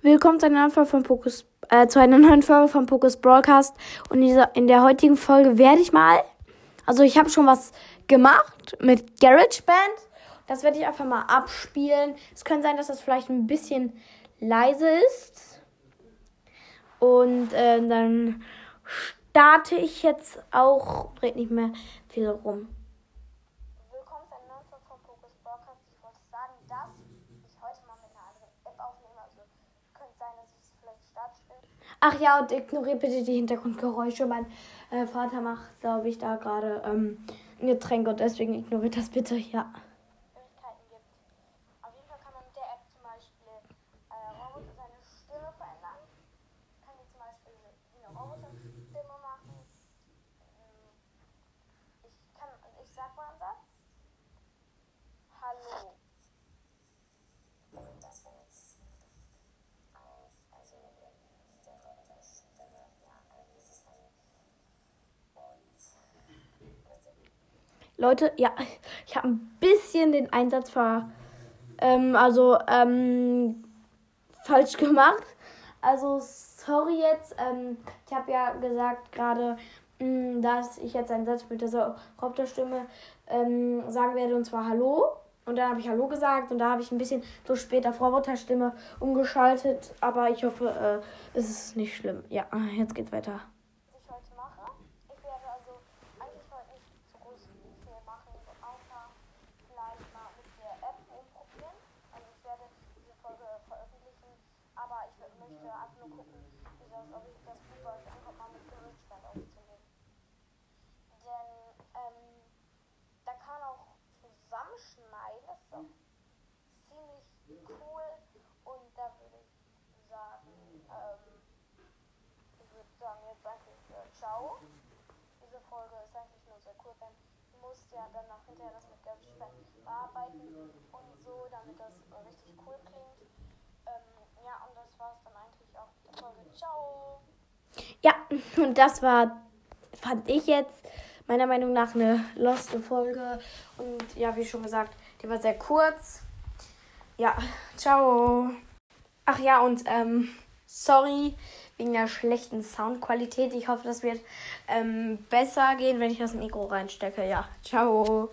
Willkommen zu einer neuen Folge von Pokus, äh, zu einer neuen Folge von Pokus Broadcast. Und in, dieser, in der heutigen Folge werde ich mal, also ich habe schon was gemacht mit GarageBand. Das werde ich einfach mal abspielen. Es könnte sein, dass das vielleicht ein bisschen leise ist. Und äh, dann starte ich jetzt auch, dreht nicht mehr viel rum. Willkommen zu einer neuen Folge von Pokus Broadcast. Ich wollte sagen, dass ich heute mal mit einer anderen App aufnehme. Also könnte sein, dass ich es vielleicht startstelle. Ach ja, und ignoriert bitte die Hintergrundgeräusche. Mein äh, Vater macht, glaube ich, da gerade ähm, ein Getränk und deswegen ignoriert das bitte, ja. Möglichkeiten gibt. Auf jeden Fall kann man mit der App zum Beispiel äh, Roboter seine Stimme verändern. Kann die zum Beispiel wie eine Roboterstimme machen. Ähm, Ich kann, ich sag mal einen Satz. Hallo. Und das war jetzt auf, also der Roboterstimme, ja, irgendwie ist es dann. Und Leute, ja, ich habe ein bisschen den Einsatz ver, ähm, also ähm, falsch gemacht. Also sorry jetzt. Ähm, ich habe ja gesagt gerade, mh, dass ich jetzt einen Satz mit dieser Roboterstimme ähm, sagen werde und zwar Hallo. Und dann habe ich Hallo gesagt und da habe ich ein bisschen so später auf Roboterstimme umgeschaltet. Aber ich hoffe, äh, es ist nicht schlimm. Ja, jetzt geht's weiter. was ich heute mache. Ich werde also eigentlich heute nicht so groß viel machen, so außer vielleicht mal mit der App rumprobieren. Also ich werde diese Folge veröffentlichen, aber ich möchte einfach nur gucken, wie das, ob das gut bei euch ankommt, mal mit Gerichtsstand aufzunehmen. Denn ähm, da kann auch zusammenschneiden, das ist auch ziemlich cool und da würde ich sagen, ähm, ich würde sagen jetzt eigentlich äh, ciao. Diese Folge ist eigentlich nur sehr cool, denn du musst ja dann noch hinterher das mit GarageBand bearbeiten und so, damit das richtig cool klingt. Ähm, ja, und das war's dann eigentlich auch mit der Folge. Ciao! Ja, und das war, fand ich jetzt meiner Meinung nach eine loste Folge. Und ja, wie schon gesagt, die war sehr kurz. Ja, ciao. Ach ja, und ähm, sorry wegen der schlechten Soundqualität. Ich hoffe, das wird ähm, besser gehen, wenn ich das Mikro reinstecke. Ja, ciao.